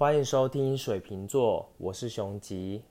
欢迎收听水瓶座我是熊吉。